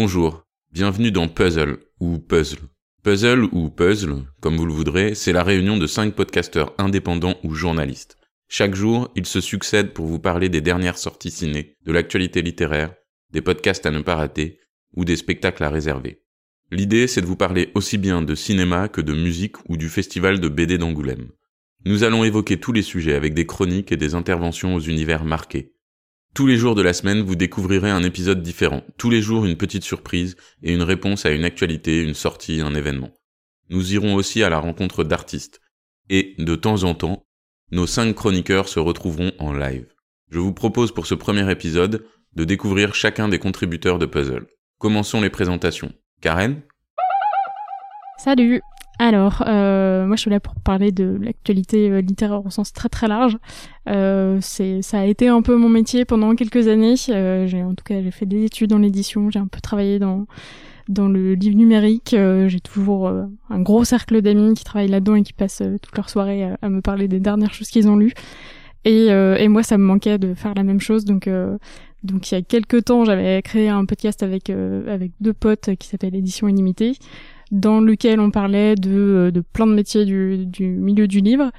Bonjour, bienvenue dans Puzzle ou Puzzle. Puzzle ou Puzzle, comme vous le voudrez, c'est la réunion de cinq podcasteurs indépendants ou journalistes. Chaque jour, ils se succèdent pour vous parler des dernières sorties ciné, de l'actualité littéraire, des podcasts à ne pas rater ou des spectacles à réserver. L'idée, c'est de vous parler aussi bien de cinéma que de musique ou du festival de BD d'Angoulême. Nous allons évoquer tous les sujets avec des chroniques et des interventions aux univers marqués. Tous les jours de la semaine, vous découvrirez un épisode différent. Tous les jours, une petite surprise et une réponse à une actualité, une sortie, un événement. Nous irons aussi à la rencontre d'artistes. Et, de temps en temps, nos cinq chroniqueurs se retrouveront en live. Je vous propose pour ce premier épisode de découvrir chacun des contributeurs de Puzzle. Commençons les présentations. Karen? Salut alors, euh, moi je suis là pour parler de l'actualité euh, littéraire au sens très très large. Euh, c'est, ça a été un peu mon métier pendant quelques années. Euh, j'ai en tout cas j'ai fait des études dans l'édition, j'ai un peu travaillé dans dans le livre numérique. Euh, j'ai toujours euh, un gros cercle d'amis qui travaillent là-dedans et qui passent toute leur soirée à, me parler des dernières choses qu'ils ont lues. Et, et moi ça me manquait de faire la même chose, donc donc il y a quelques temps j'avais créé un podcast avec avec deux potes qui s'appelle Édition Illimitée dans lequel on parlait de, euh, de plein de métiers du, du milieu du livre.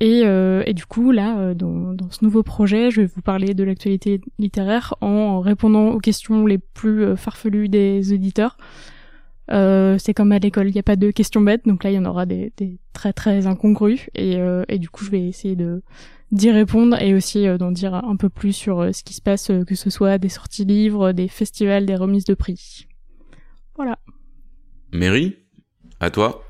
Et, euh, et du coup, là, euh, dans, dans, ce nouveau projet, je vais vous parler de l'actualité littéraire en répondant aux questions les plus euh, farfelues des auditeurs. Euh, c'est comme à l'école, il n'y a pas de questions bêtes, donc là, il y en aura des, des très très incongrues. Et, et du coup, je vais essayer de d'y répondre et aussi d'en dire un peu plus sur ce qui se passe, que ce soit des sorties livres, des festivals, des remises de prix. Voilà. Mary, à toi.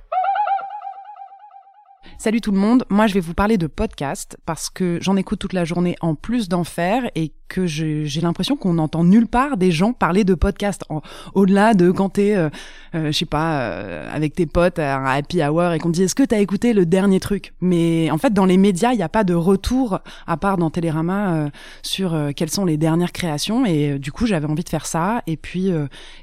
Salut tout le monde, moi je vais vous parler de podcast parce que j'en écoute toute la journée en plus d'en faire et que j'ai l'impression qu'on n'entend nulle part des gens parler de podcast au-delà de quand t'es, euh, euh, je sais pas, euh, avec tes potes à un happy hour et qu'on te dit est-ce que t'as écouté le dernier truc? Mais en fait dans les médias il n'y a pas de retour à part dans Télérama sur quelles sont les dernières créations et du coup j'avais envie de faire ça et puis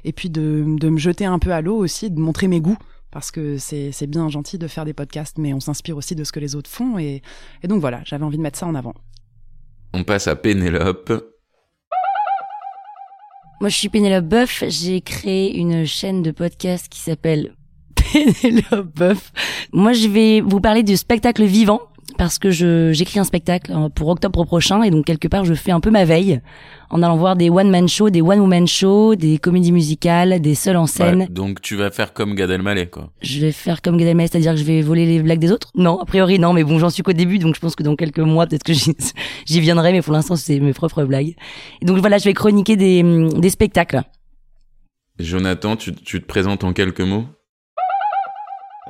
et puis de, de me jeter un peu à l'eau aussi, de montrer mes goûts parce que c'est bien gentil de faire des podcasts, mais on s'inspire aussi de ce que les autres font. Et, et donc voilà, j'avais envie de mettre ça en avant. On passe à Pénélope. Moi, je suis Pénélope Boeuf. J'ai créé une chaîne de podcast qui s'appelle Pénélope Boeuf. Moi, je vais vous parler du spectacle vivant parce que je j'écris un spectacle euh, pour octobre prochain et donc quelque part je fais un peu ma veille en allant voir des one man shows, des one woman shows, des comédies musicales, des seuls en scène. donc tu vas faire comme Gad Elmaleh quoi. Je vais faire comme Gad Elmaleh, c'est-à-dire que je vais voler les blagues des autres? Non, a priori non, mais bon, j'en suis qu'au début donc je pense que dans quelques mois peut-être que j'y viendrai mais pour l'instant c'est mes propres blagues. Et donc voilà, je vais chroniquer des des spectacles. Jonathan, tu, tu te présentes en quelques mots?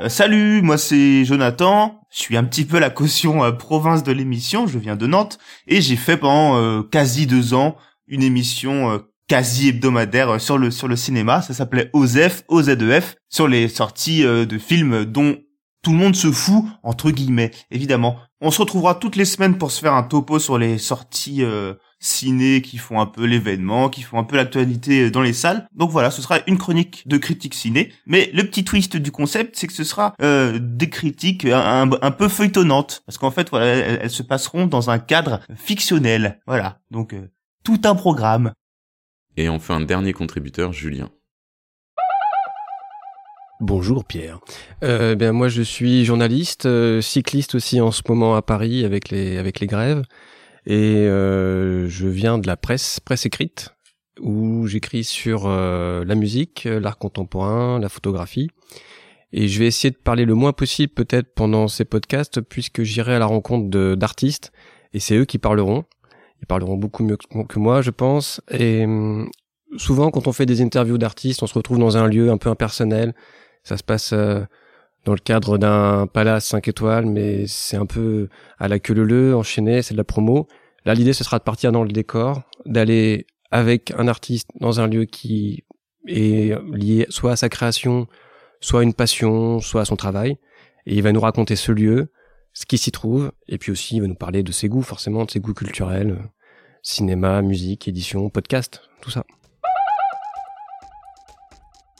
Euh, salut, moi c'est Jonathan. Je suis un petit peu la caution euh, province de l'émission. Je viens de Nantes et j'ai fait pendant euh, quasi deux ans une émission quasi hebdomadaire sur le sur le cinéma. Ça s'appelait OZEF, OZEF, sur les sorties de films dont tout le monde se fout entre guillemets. Évidemment, on se retrouvera toutes les semaines pour se faire un topo sur les sorties ciné qui font un peu l'événement, qui font un peu l'actualité dans les salles. Donc voilà, ce sera une chronique de critique ciné. Mais le petit twist du concept, c'est que ce sera euh, des critiques un, peu feuilletonnantes, parce qu'en fait, voilà, elles, se passeront dans un cadre fictionnel. Voilà, donc euh, tout un programme. Et enfin, dernier contributeur, Julien. Bonjour Pierre. Euh, ben moi je suis journaliste, euh, cycliste aussi en ce moment à Paris avec les avec les grèves. Et euh, je viens de la presse, presse écrite, où j'écris sur euh, la musique, l'art contemporain, la photographie. Et je vais essayer de parler le moins possible peut-être pendant ces podcasts, puisque j'irai à la rencontre d'artistes, et c'est eux qui parleront. Ils parleront beaucoup mieux que moi, je pense. Et hum, souvent, quand on fait des interviews d'artistes, on se retrouve dans un lieu un peu impersonnel. Ça se passe euh, dans le cadre d'un palace 5 étoiles, mais c'est un peu à la queue leu enchaîné, c'est de la promo. Là, l'idée, ce sera de partir dans le décor, d'aller avec un artiste dans un lieu qui est lié soit à sa création, soit à une passion, soit à son travail. Et il va nous raconter ce lieu, ce qui s'y trouve, et puis aussi il va nous parler de ses goûts, forcément, de ses goûts culturels, cinéma, musique, édition, podcast, tout ça.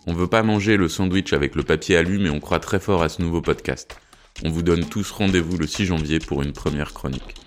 On veut pas manger le sandwich avec le papier alu, mais on croit très fort à ce nouveau podcast. On vous donne tous rendez-vous le 6 janvier pour une première chronique.